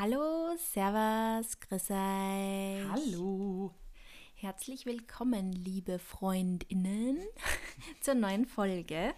Hallo, Servus, grüß euch. Hallo. Herzlich willkommen, liebe Freundinnen, zur neuen Folge.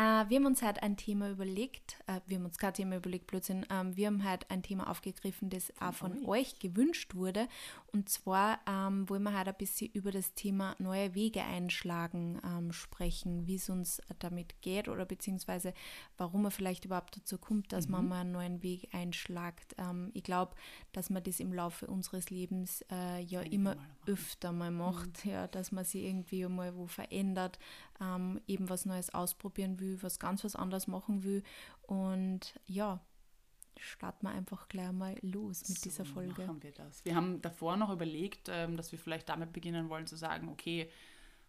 Äh, wir haben uns heute ein Thema überlegt, äh, wir haben uns kein Thema überlegt, Blödsinn, ähm, wir haben heute ein Thema aufgegriffen, das auch von euch gewünscht wurde. Und zwar ähm, wollen wir heute ein bisschen über das Thema neue Wege einschlagen ähm, sprechen, wie es uns damit geht oder beziehungsweise warum man vielleicht überhaupt dazu kommt, dass mhm. man mal einen neuen Weg einschlagt. Ähm, ich glaube, dass man das im Laufe unseres Lebens äh, ja immer mal öfter mal macht, mhm. ja, dass man sich irgendwie mal wo verändert, ähm, eben was Neues ausprobieren will, was ganz was anderes machen will. Und ja, starten wir einfach gleich mal los mit so dieser Folge. Machen wir das. Wir haben davor noch überlegt, ähm, dass wir vielleicht damit beginnen wollen zu sagen, okay,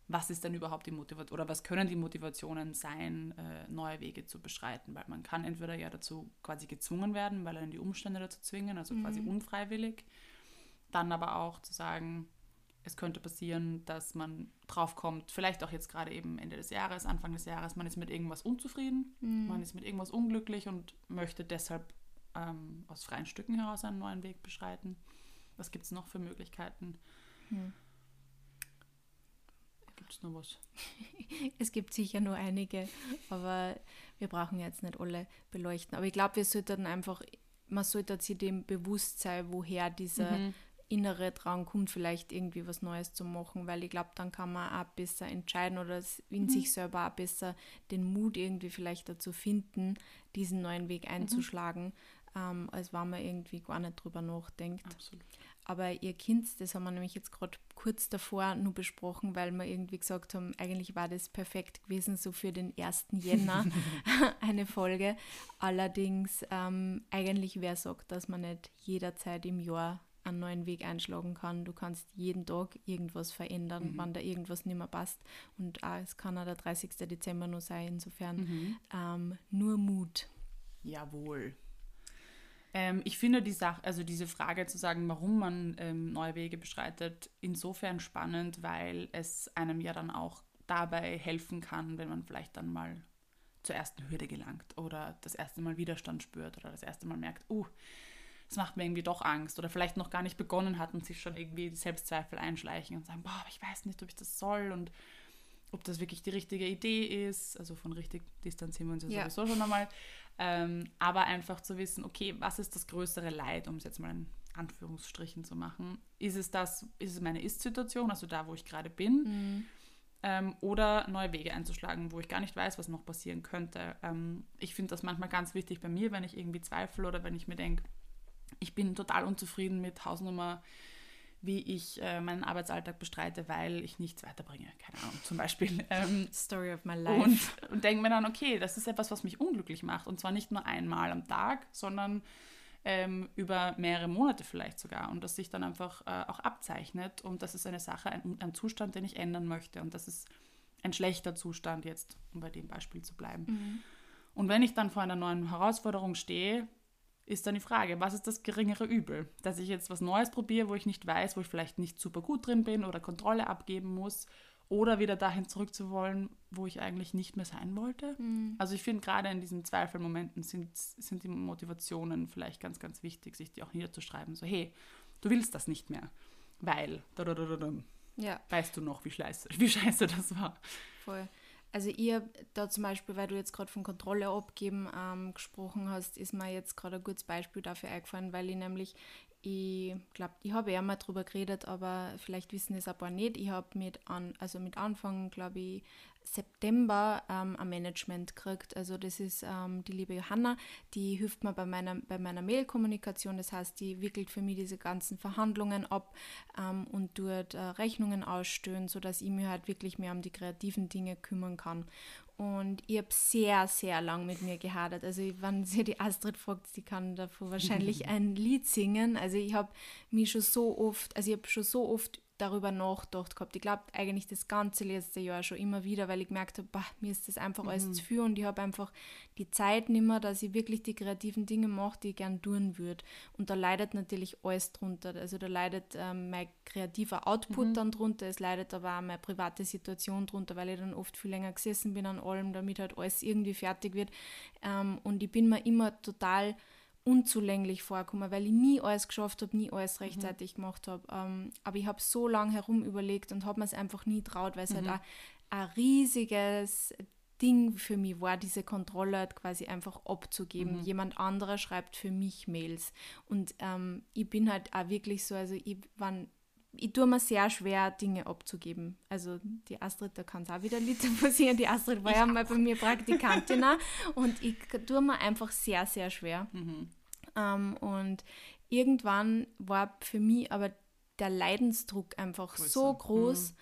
was ist denn überhaupt die Motivation oder was können die Motivationen sein, äh, neue Wege zu beschreiten? Weil man kann entweder ja dazu quasi gezwungen werden, weil einen die Umstände dazu zwingen, also mhm. quasi unfreiwillig. Dann aber auch zu sagen, es könnte passieren, dass man draufkommt, vielleicht auch jetzt gerade eben Ende des Jahres, Anfang des Jahres, man ist mit irgendwas unzufrieden, mhm. man ist mit irgendwas unglücklich und möchte deshalb ähm, aus freien Stücken heraus einen neuen Weg beschreiten. Was gibt es noch für Möglichkeiten? Mhm. Gibt es noch was? es gibt sicher nur einige, aber wir brauchen jetzt nicht alle beleuchten. Aber ich glaube, wir sollten einfach, man sollte sich dem bewusst sein, woher dieser mhm innere Drang kommt, vielleicht irgendwie was Neues zu machen, weil ich glaube, dann kann man auch besser entscheiden oder in mhm. sich selber auch besser den Mut irgendwie vielleicht dazu finden, diesen neuen Weg mhm. einzuschlagen, mhm. ähm, als wenn man irgendwie gar nicht drüber nachdenkt. Absolut. Aber ihr Kind, das haben wir nämlich jetzt gerade kurz davor nur besprochen, weil wir irgendwie gesagt haben, eigentlich war das perfekt gewesen, so für den 1. Jänner eine Folge. Allerdings, ähm, eigentlich wer sagt, dass man nicht jederzeit im Jahr einen neuen Weg einschlagen kann. Du kannst jeden Tag irgendwas verändern, mhm. wenn da irgendwas nicht mehr passt. Und auch, es kann auch der 30. Dezember nur sein. Insofern mhm. ähm, nur Mut. Jawohl. Ähm, ich finde die Sache, also diese Frage zu sagen, warum man ähm, neue Wege beschreitet, insofern spannend, weil es einem ja dann auch dabei helfen kann, wenn man vielleicht dann mal zur ersten Hürde gelangt oder das erste Mal Widerstand spürt oder das erste Mal merkt, uh, das macht mir irgendwie doch Angst oder vielleicht noch gar nicht begonnen hat und sich schon irgendwie Selbstzweifel einschleichen und sagen, boah, ich weiß nicht, ob ich das soll und ob das wirklich die richtige Idee ist. Also von richtig distanzieren wir uns ja, ja. sowieso schon einmal. Ähm, aber einfach zu wissen, okay, was ist das größere Leid, um es jetzt mal in Anführungsstrichen zu machen? Ist es das, ist es meine Ist-Situation, also da, wo ich gerade bin? Mhm. Ähm, oder neue Wege einzuschlagen, wo ich gar nicht weiß, was noch passieren könnte. Ähm, ich finde das manchmal ganz wichtig bei mir, wenn ich irgendwie zweifle oder wenn ich mir denke, ich bin total unzufrieden mit Hausnummer, wie ich äh, meinen Arbeitsalltag bestreite, weil ich nichts weiterbringe. Keine Ahnung, zum Beispiel. Ähm, Story of my life. Und, und denke mir dann, okay, das ist etwas, was mich unglücklich macht. Und zwar nicht nur einmal am Tag, sondern ähm, über mehrere Monate vielleicht sogar. Und das sich dann einfach äh, auch abzeichnet. Und das ist eine Sache, ein, ein, Zustand, den ich ändern möchte. Und das ist ein schlechter Zustand jetzt, um bei dem Beispiel zu bleiben. Mhm. Und wenn ich dann vor einer neuen Herausforderung stehe, ist dann die Frage, was ist das geringere Übel? Dass ich jetzt was Neues probiere, wo ich nicht weiß, wo ich vielleicht nicht super gut drin bin oder Kontrolle abgeben muss oder wieder dahin zurückzuwollen, wo ich eigentlich nicht mehr sein wollte. Mhm. Also ich finde gerade in diesen Zweifelmomenten sind, sind die Motivationen vielleicht ganz, ganz wichtig, sich die auch niederzuschreiben. So, hey, du willst das nicht mehr, weil, ja. weißt du noch, wie scheiße, wie scheiße das war. Voll. Also ihr da zum Beispiel, weil du jetzt gerade von Kontrolle abgeben ähm, gesprochen hast, ist mir jetzt gerade ein gutes Beispiel dafür eingefallen, weil ich nämlich, ich glaube, ich habe ja mal drüber geredet, aber vielleicht wissen es ein paar nicht. Ich habe mit an, also mit Anfang, glaube ich, September ähm, ein Management gekriegt. Also das ist ähm, die liebe Johanna, die hilft mir bei meiner, bei meiner Mail-Kommunikation. Das heißt, die wickelt für mich diese ganzen Verhandlungen ab ähm, und tut äh, Rechnungen ausstellen, sodass ich mich halt wirklich mehr um die kreativen Dinge kümmern kann. Und ich habe sehr, sehr lang mit mir gehadert. Also wenn sie die Astrid fragt, die kann davor wahrscheinlich ein Lied singen. Also ich habe mich schon so oft, also ich habe schon so oft darüber nachgedacht gehabt. Ich glaube eigentlich das ganze letzte Jahr schon immer wieder, weil ich gemerkt habe, mir ist das einfach mhm. alles zu viel und ich habe einfach die Zeit nicht mehr, dass ich wirklich die kreativen Dinge mache, die ich gern tun würde. Und da leidet natürlich alles drunter. Also da leidet ähm, mein kreativer Output mhm. dann drunter, es leidet aber auch meine private Situation drunter, weil ich dann oft viel länger gesessen bin an allem, damit halt alles irgendwie fertig wird. Ähm, und ich bin mir immer total unzulänglich vorkommen, weil ich nie alles geschafft habe, nie alles rechtzeitig mhm. gemacht habe. Ähm, aber ich habe so lange herum überlegt und habe mir es einfach nie traut, weil es halt mhm. halt ein, riesiges Ding für mich war, diese Kontrolle halt quasi einfach abzugeben. Mhm. Jemand anderer schreibt für mich Mails. Und ähm, ich bin halt auch wirklich so, also ich, wann, ich tue mir sehr schwer, Dinge abzugeben. Also die Astrid, da kann es auch wieder Lieder passieren. Die Astrid war ich ja mal bei mir Praktikantin und ich tue mir einfach sehr, sehr schwer. Mhm. Ähm, und irgendwann war für mich aber der Leidensdruck einfach Größer. so groß, mhm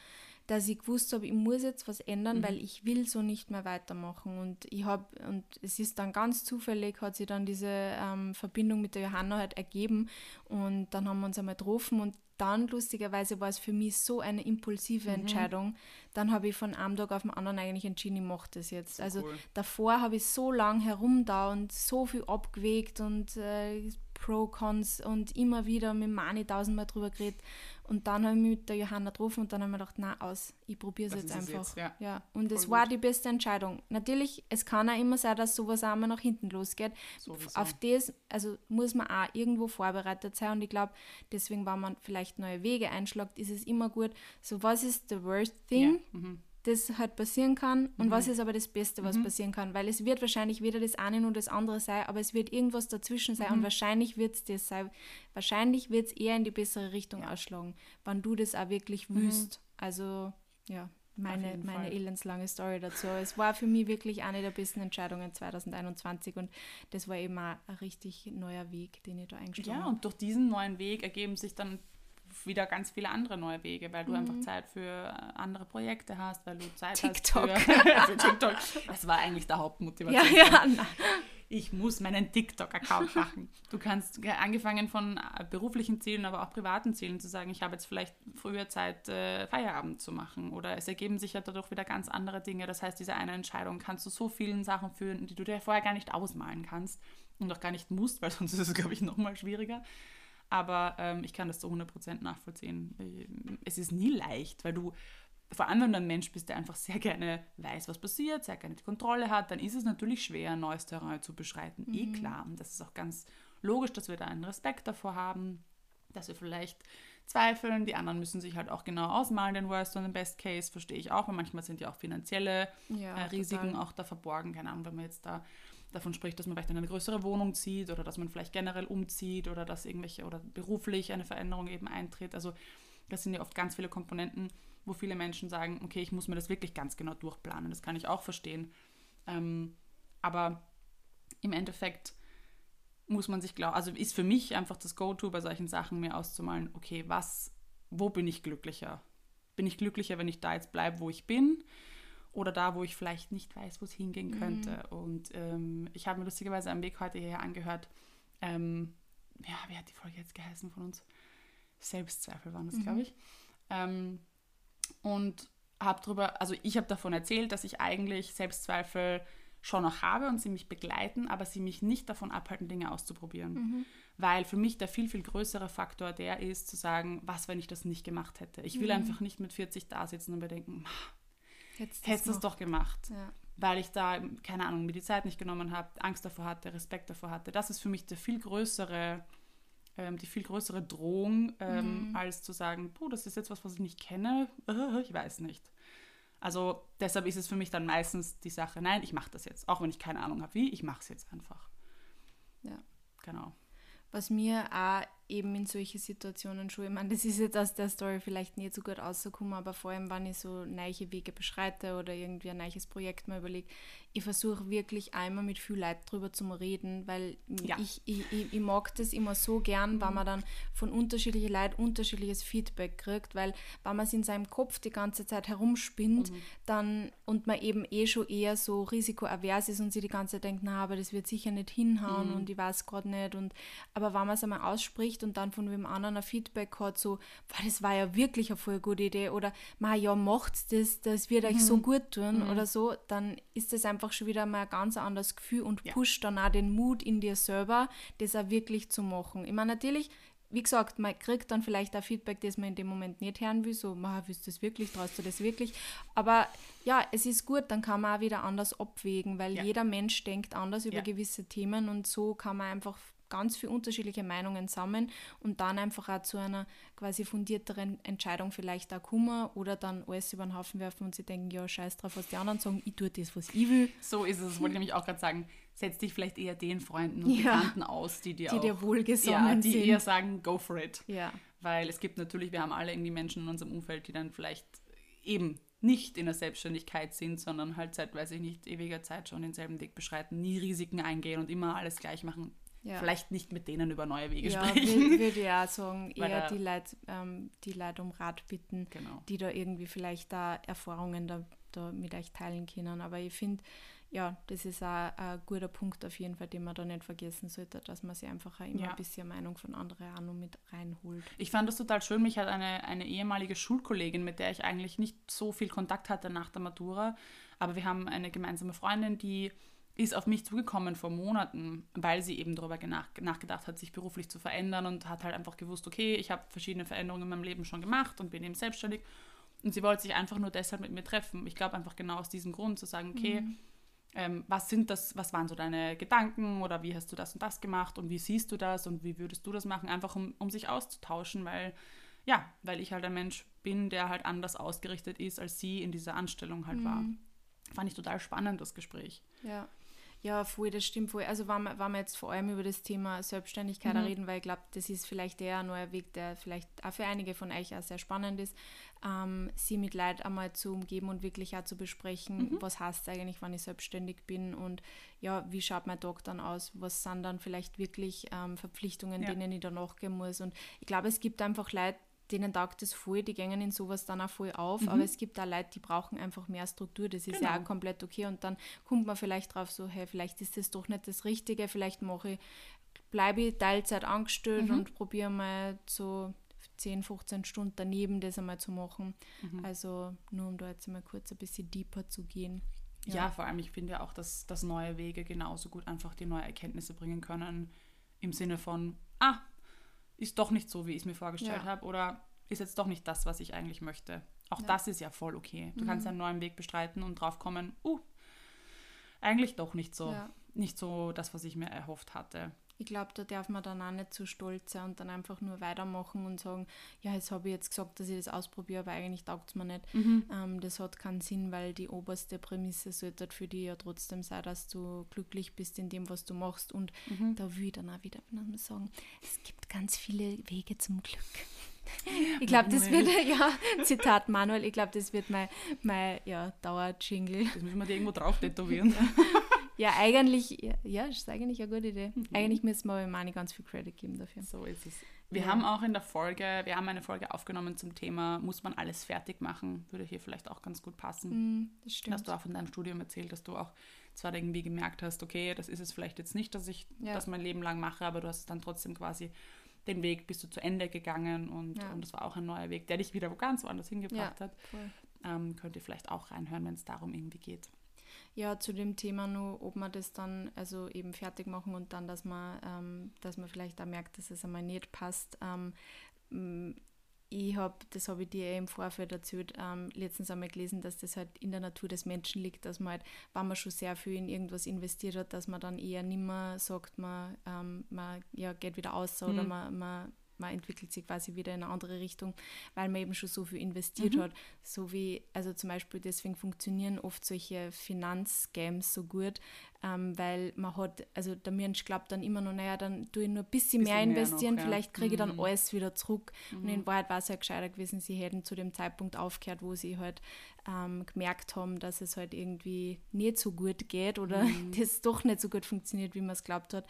dass ich gewusst habe, ich muss jetzt was ändern, mhm. weil ich will so nicht mehr weitermachen. Und ich habe, und es ist dann ganz zufällig, hat sich dann diese ähm, Verbindung mit der Johanna halt ergeben. Und dann haben wir uns einmal getroffen und dann lustigerweise war es für mich so eine impulsive mhm. Entscheidung. Dann habe ich von einem Tag auf den anderen eigentlich entschieden, ich mache das jetzt. So also cool. davor habe ich so lange herumda und so viel abgewegt und äh, Pro, Cons und immer wieder mit Mani tausendmal drüber geredet. Und dann habe ich mich mit der Johanna getroffen und dann habe ich mir gedacht, na aus, ich probiere es jetzt einfach. Jetzt, ja. ja. Und es war die beste Entscheidung. Natürlich, es kann auch immer sein, dass sowas auch mal nach hinten losgeht. Sowieso. Auf das, also muss man auch irgendwo vorbereitet sein. Und ich glaube, deswegen, wenn man vielleicht neue Wege einschlägt, ist es immer gut. So, was ist the worst thing? Ja. Mhm das halt passieren kann und mhm. was ist aber das Beste, was mhm. passieren kann. Weil es wird wahrscheinlich weder das eine noch das andere sein, aber es wird irgendwas dazwischen sein mhm. und wahrscheinlich wird es das sein. Wahrscheinlich wird es eher in die bessere Richtung ja. ausschlagen, wenn du das auch wirklich mhm. wüsst. Also ja, meine, meine elendslange Story dazu. Es war für mich wirklich eine der besten Entscheidungen 2021 und das war eben auch ein richtig neuer Weg, den ich da eingeschlagen habe. Ja, und durch diesen neuen Weg ergeben sich dann wieder ganz viele andere neue Wege, weil du mhm. einfach Zeit für äh, andere Projekte hast, weil du Zeit TikTok. hast für, für TikTok. Das war eigentlich der Hauptmotivation. Ja, ja, ich muss meinen TikTok-Account machen. Du kannst angefangen von äh, beruflichen Zielen, aber auch privaten Zielen zu sagen, ich habe jetzt vielleicht früher Zeit, äh, Feierabend zu machen. Oder es ergeben sich ja dadurch wieder ganz andere Dinge. Das heißt, diese eine Entscheidung kannst du so vielen Sachen führen, die du dir vorher gar nicht ausmalen kannst und auch gar nicht musst, weil sonst ist es, glaube ich, nochmal schwieriger. Aber ähm, ich kann das zu 100% nachvollziehen. Es ist nie leicht, weil du vor allem, wenn du ein Mensch bist, der einfach sehr gerne weiß, was passiert, sehr gerne die Kontrolle hat, dann ist es natürlich schwer, ein neues Terrain zu beschreiten. Eh mhm. Eh klar. Und das ist auch ganz logisch, dass wir da einen Respekt davor haben, dass wir vielleicht zweifeln. Die anderen müssen sich halt auch genau ausmalen, den Worst und den Best Case, verstehe ich auch. weil manchmal sind ja auch finanzielle ja, äh, Risiken total. auch da verborgen. Keine Ahnung, wenn man jetzt da davon spricht, dass man vielleicht in eine größere Wohnung zieht oder dass man vielleicht generell umzieht oder dass irgendwelche oder beruflich eine Veränderung eben eintritt. Also das sind ja oft ganz viele Komponenten, wo viele Menschen sagen, okay, ich muss mir das wirklich ganz genau durchplanen. Das kann ich auch verstehen. Ähm, aber im Endeffekt muss man sich glauben, also ist für mich einfach das Go-To bei solchen Sachen, mir auszumalen, okay, was, wo bin ich glücklicher? Bin ich glücklicher, wenn ich da jetzt bleibe, wo ich bin? oder da, wo ich vielleicht nicht weiß, wo es hingehen könnte. Mhm. Und ähm, ich habe mir lustigerweise am Weg heute hierher angehört, ähm, ja, wie hat die Folge jetzt geheißen von uns? Selbstzweifel waren das, mhm. glaube ich. Ähm, und habe darüber, also ich habe davon erzählt, dass ich eigentlich Selbstzweifel schon noch habe und sie mich begleiten, aber sie mich nicht davon abhalten, Dinge auszuprobieren. Mhm. Weil für mich der viel, viel größere Faktor der ist, zu sagen, was, wenn ich das nicht gemacht hätte. Ich will mhm. einfach nicht mit 40 da sitzen und mir denken, hättest du es doch gemacht. Ja. Weil ich da, keine Ahnung, mir die Zeit nicht genommen habe, Angst davor hatte, Respekt davor hatte. Das ist für mich der viel größere, ähm, die viel größere Drohung, ähm, mhm. als zu sagen, puh, das ist jetzt was, was ich nicht kenne, ich weiß nicht. Also deshalb ist es für mich dann meistens die Sache, nein, ich mache das jetzt, auch wenn ich keine Ahnung habe wie, ich mache es jetzt einfach. Ja. Genau. Was mir auch eben in solche Situationen schon, ich meine, das ist jetzt aus der Story vielleicht nicht so gut rausgekommen, aber vor allem, wenn ich so neue Wege beschreite oder irgendwie ein neues Projekt mal überlege, ich versuche wirklich einmal mit viel Leid drüber zu reden, weil ja. ich, ich, ich, ich, mag das immer so gern, mhm. wenn man dann von unterschiedlichen Leuten unterschiedliches Feedback kriegt, weil wenn man es in seinem Kopf die ganze Zeit herumspinnt, mhm. dann und man eben eh schon eher so risikoavers ist und sich die ganze Zeit denkt, na, aber das wird sicher nicht hinhauen mhm. und ich weiß gerade nicht und aber wenn man es einmal ausspricht und dann von wem anderen ein Feedback hat, so, das war ja wirklich eine voll gute Idee oder, ma ja, macht's das, das wird euch so mhm. gut tun mhm. oder so, dann ist das einfach schon wieder mal ein ganz anderes Gefühl und ja. pusht dann auch den Mut in dir selber, das auch wirklich zu machen. Ich meine, natürlich, wie gesagt, man kriegt dann vielleicht auch Feedback, das man in dem Moment nicht hören will, so, man willst du das wirklich, traust du das wirklich? Aber ja, es ist gut, dann kann man auch wieder anders abwägen, weil ja. jeder Mensch denkt anders über ja. gewisse Themen und so kann man einfach ganz viele unterschiedliche Meinungen sammeln und dann einfach auch zu einer quasi fundierteren Entscheidung vielleicht auch kommen oder dann alles über den Haufen werfen und sie denken, ja, scheiß drauf, was die anderen sagen, ich tue das, was ich will. So ist es, wollte ich nämlich auch gerade sagen. Setz dich vielleicht eher den Freunden und ja, Bekannten aus, die dir die auch, dir wohlgesonnen ja, die sind. eher sagen, go for it. Ja. Weil es gibt natürlich, wir haben alle irgendwie Menschen in unserem Umfeld, die dann vielleicht eben nicht in der Selbstständigkeit sind, sondern halt seit, weiß ich nicht, ewiger Zeit schon denselben Weg beschreiten, nie Risiken eingehen und immer alles gleich machen. Ja. Vielleicht nicht mit denen über neue Wege ja, sprechen. Ja, würde auch sagen, eher die Leute, ähm, die Leute um Rat bitten, genau. die da irgendwie vielleicht da Erfahrungen da, da mit euch teilen können. Aber ich finde, ja, das ist auch ein guter Punkt auf jeden Fall, den man da nicht vergessen sollte, dass man sich einfach auch immer ja. ein bisschen Meinung von anderen auch noch mit reinholt. Ich fand das total schön. Mich hat eine, eine ehemalige Schulkollegin, mit der ich eigentlich nicht so viel Kontakt hatte nach der Matura, aber wir haben eine gemeinsame Freundin, die ist auf mich zugekommen vor Monaten, weil sie eben darüber nach, nachgedacht hat, sich beruflich zu verändern und hat halt einfach gewusst, okay, ich habe verschiedene Veränderungen in meinem Leben schon gemacht und bin eben selbstständig. Und sie wollte sich einfach nur deshalb mit mir treffen. Ich glaube einfach genau aus diesem Grund zu sagen, okay, mhm ähm, was sind das, was waren so deine Gedanken oder wie hast du das und das gemacht und wie siehst du das und wie würdest du das machen, einfach um, um sich auszutauschen, weil ja, weil ich halt ein Mensch bin, der halt anders ausgerichtet ist, als sie in dieser Anstellung halt mhm. war. Fand ich total spannend, das Gespräch. Ja. Ja, voll, das stimmt voll. Also, wenn wir, wenn wir jetzt vor allem über das Thema Selbstständigkeit mhm. reden, weil ich glaube, das ist vielleicht der neue Weg, der vielleicht auch für einige von euch auch sehr spannend ist, ähm, sie mit Leid einmal zu umgeben und wirklich auch zu besprechen, mhm. was heißt eigentlich, wenn ich selbstständig bin und ja, wie schaut mein Tag dann aus, was sind dann vielleicht wirklich ähm, Verpflichtungen, ja. denen ich dann nachgehen muss. Und ich glaube, es gibt einfach Leute, denen taugt das voll, die gehen in sowas dann auch voll auf, mhm. aber es gibt da Leute, die brauchen einfach mehr Struktur, das ist genau. ja auch komplett okay und dann kommt man vielleicht drauf so, hey, vielleicht ist das doch nicht das Richtige, vielleicht mache ich, bleibe ich Teilzeit angestellt mhm. und probiere mal so 10, 15 Stunden daneben das einmal zu machen. Mhm. Also nur um da jetzt mal kurz ein bisschen deeper zu gehen. Ja, ja vor allem, ich finde ja auch, dass, dass neue Wege genauso gut einfach die neue Erkenntnisse bringen können, im Sinne von, ah, ist doch nicht so, wie ich es mir vorgestellt ja. habe oder ist jetzt doch nicht das, was ich eigentlich möchte. Auch ja. das ist ja voll okay. Du mhm. kannst einen neuen Weg bestreiten und drauf kommen, uh, eigentlich doch nicht so. Nicht so das, was ich mir erhofft hatte. Ich glaube, da darf man dann auch nicht zu stolz sein und dann einfach nur weitermachen und sagen, ja, jetzt habe ich jetzt gesagt, dass ich das ausprobiere, aber eigentlich taugt es mir nicht. Mhm. Ähm, das hat keinen Sinn, weil die oberste Prämisse sollte für dich ja trotzdem sein, dass du glücklich bist in dem, was du machst. Und mhm. da will ich dann auch wieder sagen, es gibt ganz viele Wege zum Glück. Ich glaube, das wird, ja, Zitat Manuel, ich glaube, das wird mein, mein ja, Dauer-Jingle. Das müssen wir dir irgendwo drauf tätowieren. Ja, eigentlich, ja, ja, ist eigentlich eine gute Idee. Mhm. Eigentlich müssen wir Mani ganz viel Credit geben dafür. So ist es. Wir ja. haben auch in der Folge, wir haben eine Folge aufgenommen zum Thema, muss man alles fertig machen? Würde hier vielleicht auch ganz gut passen. Mhm, das stimmt. Hast du auch von deinem Studium erzählt, dass du auch zwar irgendwie gemerkt hast, okay, das ist es vielleicht jetzt nicht, dass ich ja. das mein Leben lang mache, aber du hast dann trotzdem quasi den Weg bist du zu Ende gegangen und, ja. und das war auch ein neuer Weg, der dich wieder ganz woanders hingebracht hat. Ähm, könnt ihr vielleicht auch reinhören, wenn es darum irgendwie geht. Ja, zu dem Thema nur, ob man das dann also eben fertig machen und dann, dass man, ähm, dass man vielleicht auch merkt, dass es einmal nicht passt. Ähm, mm, ich habe, das habe ich dir eh im Vorfeld erzählt, ähm, letztens einmal gelesen, dass das halt in der Natur des Menschen liegt, dass man halt, wenn man schon sehr viel in irgendwas investiert hat, dass man dann eher nimmer sagt, man, ähm, man ja, geht wieder aus mhm. oder man, man man entwickelt sich quasi wieder in eine andere Richtung, weil man eben schon so viel investiert mhm. hat. So wie, also zum Beispiel deswegen funktionieren oft solche Finanzgames so gut, ähm, weil man hat, also der Mensch glaubt dann immer noch, naja, dann tue ich nur ein bisschen, bisschen mehr investieren, mehr noch, vielleicht kriege ich dann mhm. alles wieder zurück. Mhm. Und in Wahrheit war es ja gescheiter gewesen, sie hätten zu dem Zeitpunkt aufgehört, wo sie halt ähm, gemerkt haben, dass es halt irgendwie nicht so gut geht oder mhm. das doch nicht so gut funktioniert, wie man es glaubt hat.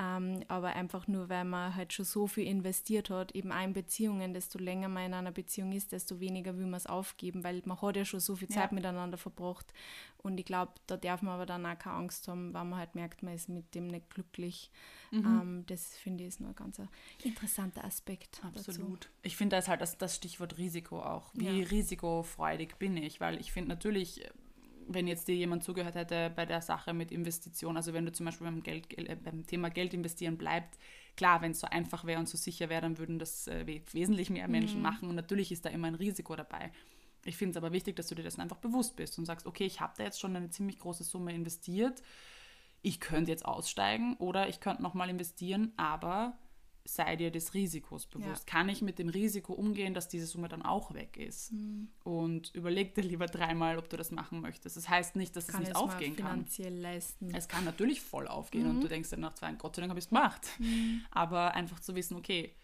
Ähm, aber einfach nur, weil man halt schon so viel investiert hat, eben auch in Beziehungen, desto länger man in einer Beziehung ist, desto weniger will man es aufgeben, weil man hat ja schon so viel Zeit ja. miteinander verbracht. Und ich glaube, da darf man aber dann auch keine Angst haben, weil man halt merkt, man ist mit dem nicht glücklich. Mhm. Ähm, das finde ich ist nur ein ganz interessanter Aspekt. Absolut. Dazu. Ich finde, da ist halt das, das Stichwort Risiko auch. Wie ja. risikofreudig bin ich? Weil ich finde natürlich, wenn jetzt dir jemand zugehört hätte bei der Sache mit Investition, also wenn du zum Beispiel beim, Geld, äh, beim Thema Geld investieren bleibst, klar, wenn es so einfach wäre und so sicher wäre, dann würden das äh, wesentlich mehr Menschen mhm. machen und natürlich ist da immer ein Risiko dabei. Ich finde es aber wichtig, dass du dir das einfach bewusst bist und sagst, okay, ich habe da jetzt schon eine ziemlich große Summe investiert. ich könnte jetzt aussteigen oder ich könnte nochmal investieren, aber sei dir des Risikos bewusst. Ja. Kann ich mit dem Risiko umgehen, dass diese Summe dann auch weg ist? Mhm. Und überleg dir lieber dreimal, ob du das machen möchtest. Das heißt nicht, dass kann es nicht aufgehen kann. finanziell leisten. Es kann natürlich voll aufgehen mhm. und du denkst dann nach zwei, Gott sei Dank habe ich es gemacht. Mhm. Aber einfach zu wissen, okay,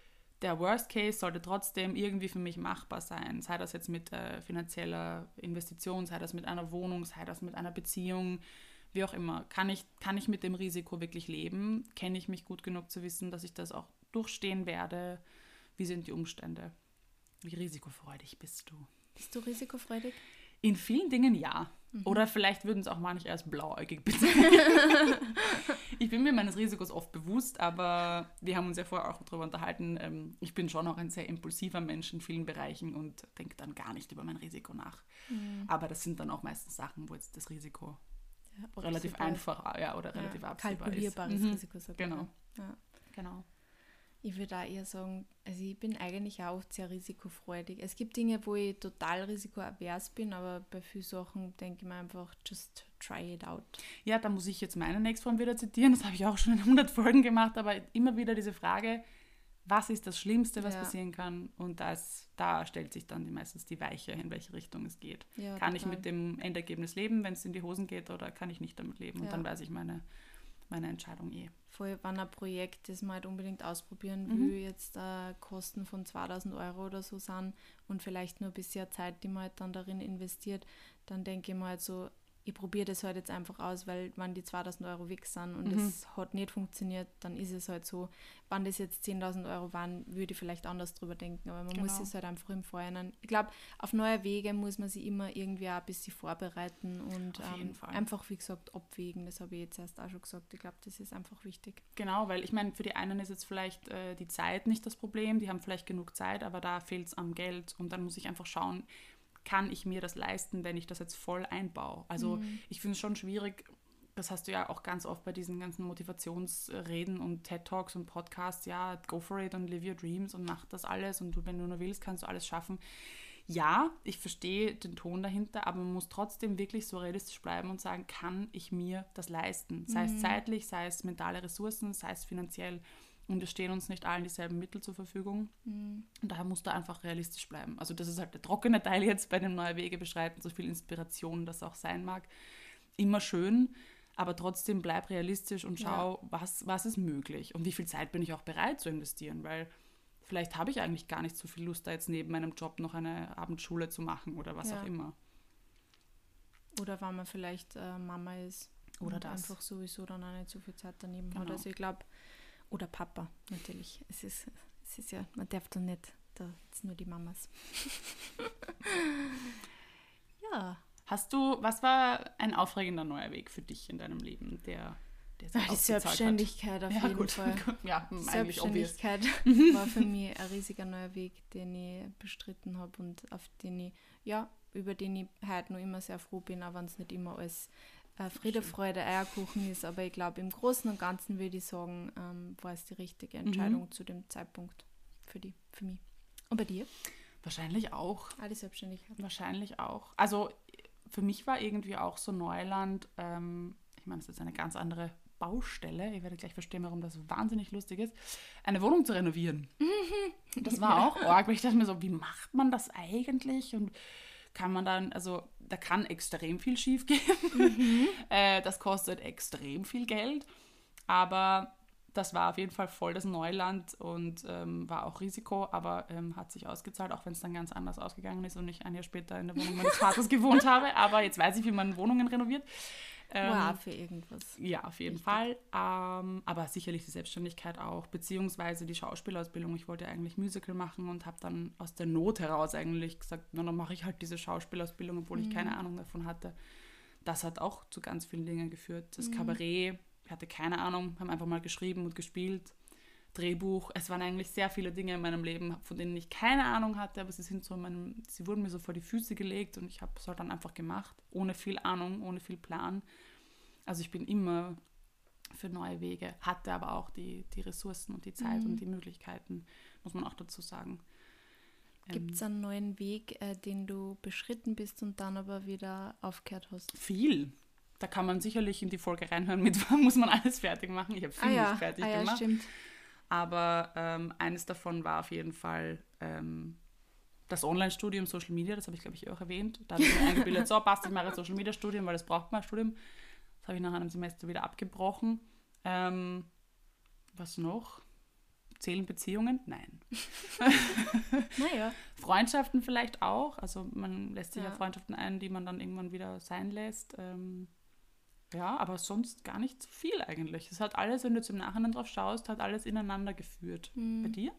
der Worst Case sollte trotzdem irgendwie für mich machbar sein. Sei das jetzt mit äh, finanzieller Investition, sei das mit einer Wohnung, sei das mit einer Beziehung, wie auch immer. Kann ich, kann ich mit dem Risiko wirklich leben? Kenne ich mich gut genug zu wissen, dass ich das auch durchstehen werde? Wie sind die Umstände? Wie risikofreudig bist du? Bist du risikofreudig? In vielen Dingen ja. Mhm. Oder vielleicht würden es auch manche als blauäugig bitte. ich bin mir meines Risikos oft bewusst, aber wir haben uns ja vorher auch darüber unterhalten. Ähm, ich bin schon auch ein sehr impulsiver Mensch in vielen Bereichen und denke dann gar nicht über mein Risiko nach. Mhm. Aber das sind dann auch meistens Sachen, wo jetzt das Risiko ja, relativ einfach ja, oder relativ ja, absehbar kalkulierbares ist. Mhm. Risiko. Genau. Ja. genau. Ich würde auch eher sagen, also ich bin eigentlich auch sehr risikofreudig. Es gibt Dinge, wo ich total risikoavers bin, aber bei vielen Sachen denke ich mir einfach, just try it out. Ja, da muss ich jetzt meine Nextform wieder zitieren. Das habe ich auch schon in 100 Folgen gemacht, aber immer wieder diese Frage, was ist das Schlimmste, was ja. passieren kann? Und das, da stellt sich dann meistens die Weiche, in welche Richtung es geht. Ja, kann total. ich mit dem Endergebnis leben, wenn es in die Hosen geht, oder kann ich nicht damit leben? Und ja. dann weiß ich meine, meine Entscheidung eh. Voll, wenn ein Projekt, das man halt unbedingt ausprobieren will, mhm. jetzt äh, Kosten von 2000 Euro oder so sind und vielleicht nur ein bisschen Zeit, die man halt dann darin investiert, dann denke ich mal halt so, ich probiere das halt jetzt einfach aus, weil wenn die 2000 Euro weg sind und mhm. es hat nicht funktioniert, dann ist es halt so. Wenn das jetzt 10.000 Euro waren, würde ich vielleicht anders drüber denken, aber man genau. muss es halt einfach im Vorhinein. Ich glaube, auf neue Wege muss man sich immer irgendwie auch ein bisschen vorbereiten und ähm, einfach, wie gesagt, abwägen. Das habe ich jetzt erst auch schon gesagt. Ich glaube, das ist einfach wichtig. Genau, weil ich meine, für die einen ist jetzt vielleicht äh, die Zeit nicht das Problem, die haben vielleicht genug Zeit, aber da fehlt es am Geld und dann muss ich einfach schauen, kann ich mir das leisten, wenn ich das jetzt voll einbaue? Also mhm. ich finde es schon schwierig, das hast du ja auch ganz oft bei diesen ganzen Motivationsreden und TED Talks und Podcasts, ja, go for it und live your dreams und mach das alles und du, wenn du nur willst, kannst du alles schaffen. Ja, ich verstehe den Ton dahinter, aber man muss trotzdem wirklich so realistisch bleiben und sagen, kann ich mir das leisten? Sei mhm. es zeitlich, sei es mentale Ressourcen, sei es finanziell. Und es stehen uns nicht allen dieselben Mittel zur Verfügung. Mhm. Und daher muss da einfach realistisch bleiben. Also das ist halt der trockene Teil jetzt bei dem Neue Wege beschreiten, so viel Inspiration das auch sein mag. Immer schön, aber trotzdem bleib realistisch und schau, ja. was, was ist möglich und wie viel Zeit bin ich auch bereit zu investieren, weil vielleicht habe ich eigentlich gar nicht so viel Lust, da jetzt neben meinem Job noch eine Abendschule zu machen oder was ja. auch immer. Oder weil man vielleicht äh, Mama ist oder und das. einfach sowieso dann auch nicht so viel Zeit daneben genau. hat. Also ich glaube, oder Papa, natürlich. Es ist, es ist ja, man darf doch nicht, da sind nur die Mamas. ja. Hast du, was war ein aufregender neuer Weg für dich in deinem Leben, der, der sich Die Selbstständigkeit hat? auf ja, jeden gut. Fall. ja, Selbstständigkeit war für mich ein riesiger neuer Weg, den ich bestritten habe und auf den ich, ja, über den ich heute noch immer sehr froh bin, auch wenn es nicht immer alles äh, Friede, Freude, Eierkuchen ist. Aber ich glaube, im Großen und Ganzen würde ich sagen, ähm, war es die richtige Entscheidung mhm. zu dem Zeitpunkt für, die, für mich. Und bei dir? Wahrscheinlich auch. Ah, die Selbstständigkeit. Wahrscheinlich auch. Also für mich war irgendwie auch so Neuland, ähm, ich meine, das ist eine ganz andere Baustelle. Ihr werdet gleich verstehen, warum das wahnsinnig lustig ist, eine Wohnung zu renovieren. Das war auch arg, weil ich dachte mir so, wie macht man das eigentlich? Und kann man dann, also da kann extrem viel schief gehen. Mhm. äh, das kostet extrem viel Geld. Aber das war auf jeden Fall voll das Neuland und ähm, war auch Risiko, aber ähm, hat sich ausgezahlt, auch wenn es dann ganz anders ausgegangen ist und ich ein Jahr später in der Wohnung meines Vaters gewohnt habe. Aber jetzt weiß ich, wie man Wohnungen renoviert. Ähm, wow, für irgendwas. Ja, auf jeden Richtig. Fall. Ähm, aber sicherlich die Selbstständigkeit auch, beziehungsweise die Schauspielausbildung. Ich wollte eigentlich Musical machen und habe dann aus der Not heraus eigentlich gesagt, na, dann mache ich halt diese Schauspielausbildung, obwohl mhm. ich keine Ahnung davon hatte. Das hat auch zu ganz vielen Dingen geführt. Das mhm. Kabarett, ich hatte keine Ahnung, haben einfach mal geschrieben und gespielt. Drehbuch. Es waren eigentlich sehr viele Dinge in meinem Leben, von denen ich keine Ahnung hatte, aber sie sind so in meinem, sie wurden mir so vor die Füße gelegt und ich habe es halt dann einfach gemacht, ohne viel Ahnung, ohne viel Plan. Also ich bin immer für neue Wege, hatte aber auch die, die Ressourcen und die Zeit mhm. und die Möglichkeiten, muss man auch dazu sagen. Gibt es ähm, einen neuen Weg, äh, den du beschritten bist und dann aber wieder aufgehört hast? Viel. da kann man sicherlich in die Folge reinhören, mit wann muss man alles fertig machen. Ich habe viel Ah ja, nicht fertig ah ja gemacht. stimmt. Aber ähm, eines davon war auf jeden Fall ähm, das Online-Studium Social Media, das habe ich, glaube ich, auch erwähnt. Da habe ich mir eingebildet, so passt, ich mache ein Social Media-Studium, weil das braucht man ein Studium. Das habe ich nach einem Semester wieder abgebrochen. Ähm, was noch? Zählen Beziehungen? Nein. Naja, Freundschaften vielleicht auch. Also man lässt sich ja, Ja. Freundschaften ein, die man dann irgendwann wieder sein lässt. Ähm, ja, aber sonst gar nicht so viel eigentlich. Es hat alles, wenn du im Nachhinein drauf schaust, hat alles ineinander geführt. Mhm. Bei dir?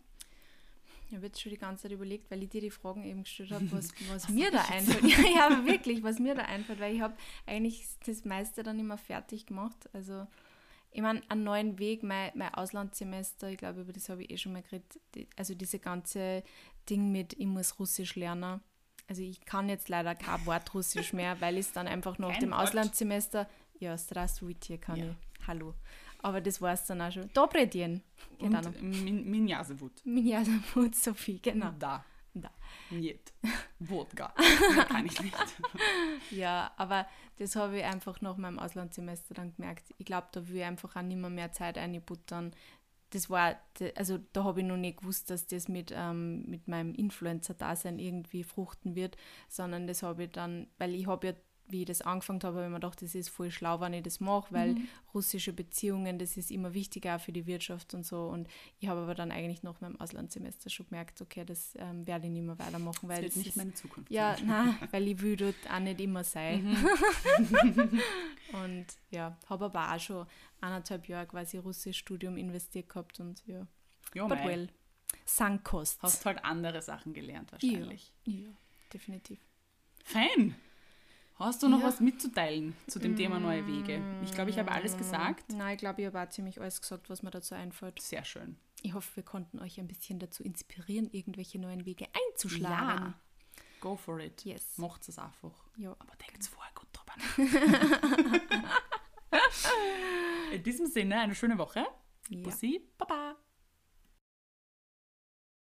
ich habe jetzt schon die ganze Zeit überlegt, weil ich dir die Fragen eben gestellt habe, was, was mir da einfällt. Ja, ja, wirklich, was mir da einfällt, weil ich habe eigentlich das meiste dann immer fertig gemacht. Also, ich meine, einen neuen Weg, mein, mein Auslandssemester, ich glaube, über das habe ich eh schon mal geredet, also diese ganze Ding mit, ich muss Russisch lernen. Also ich kann jetzt leider kein Wort Russisch mehr, weil ich es dann einfach nach Kein dem Wort? Auslandssemester, ja, Strasvujtje kann Ja. ich, hallo. Aber das war es dann auch schon. Dobre dien. Und Genau. Min Minjasewut. Ja, Mut Sophie, genau. Da. Da. Niet. Wodka. Kann ich nicht. Ja, aber das habe ich einfach nach meinem Auslandssemester dann gemerkt. Ich glaube, da will ich einfach auch nicht mehr, mehr Zeit einbuttern. Das war, also da habe ich noch nicht gewusst, dass das mit, ähm, mit meinem Influencer-Dasein irgendwie fruchten wird, sondern das habe ich dann, weil ich habe ja, wie ich das angefangen habe, habe ich mir gedacht, das ist voll schlau, wenn ich das mache, weil russische Beziehungen, das ist immer wichtiger auch für die Wirtschaft und so. Und ich habe aber dann eigentlich nach meinem Auslandssemester schon gemerkt, okay, das ähm, werde ich nicht mehr weitermachen, Das weil wird das nicht ist, meine Zukunft ja, sein. nein, weil ich will dort auch nicht immer sein. und ja, habe aber auch schon eineinhalb Jahre quasi Russisch-Studium investiert gehabt und ja, Ja, but mei. well. Sankost. Hast halt andere Sachen gelernt wahrscheinlich. Ja, definitiv. Fein. Hast du noch Ja. was mitzuteilen zu dem Thema neue Wege? Ich glaube, ich habe alles gesagt. Nein, ich glaube, ich habe auch ziemlich alles gesagt, was mir dazu einfällt. Sehr schön. Ich hoffe, wir konnten euch ein bisschen dazu inspirieren, irgendwelche neuen Wege einzuschlagen. Ja. Go for it. Yes. Macht es einfach. Ja. Aber denkt vorher gut drüber nach. In diesem Sinne, eine schöne Woche. Ja. Bussi, Baba.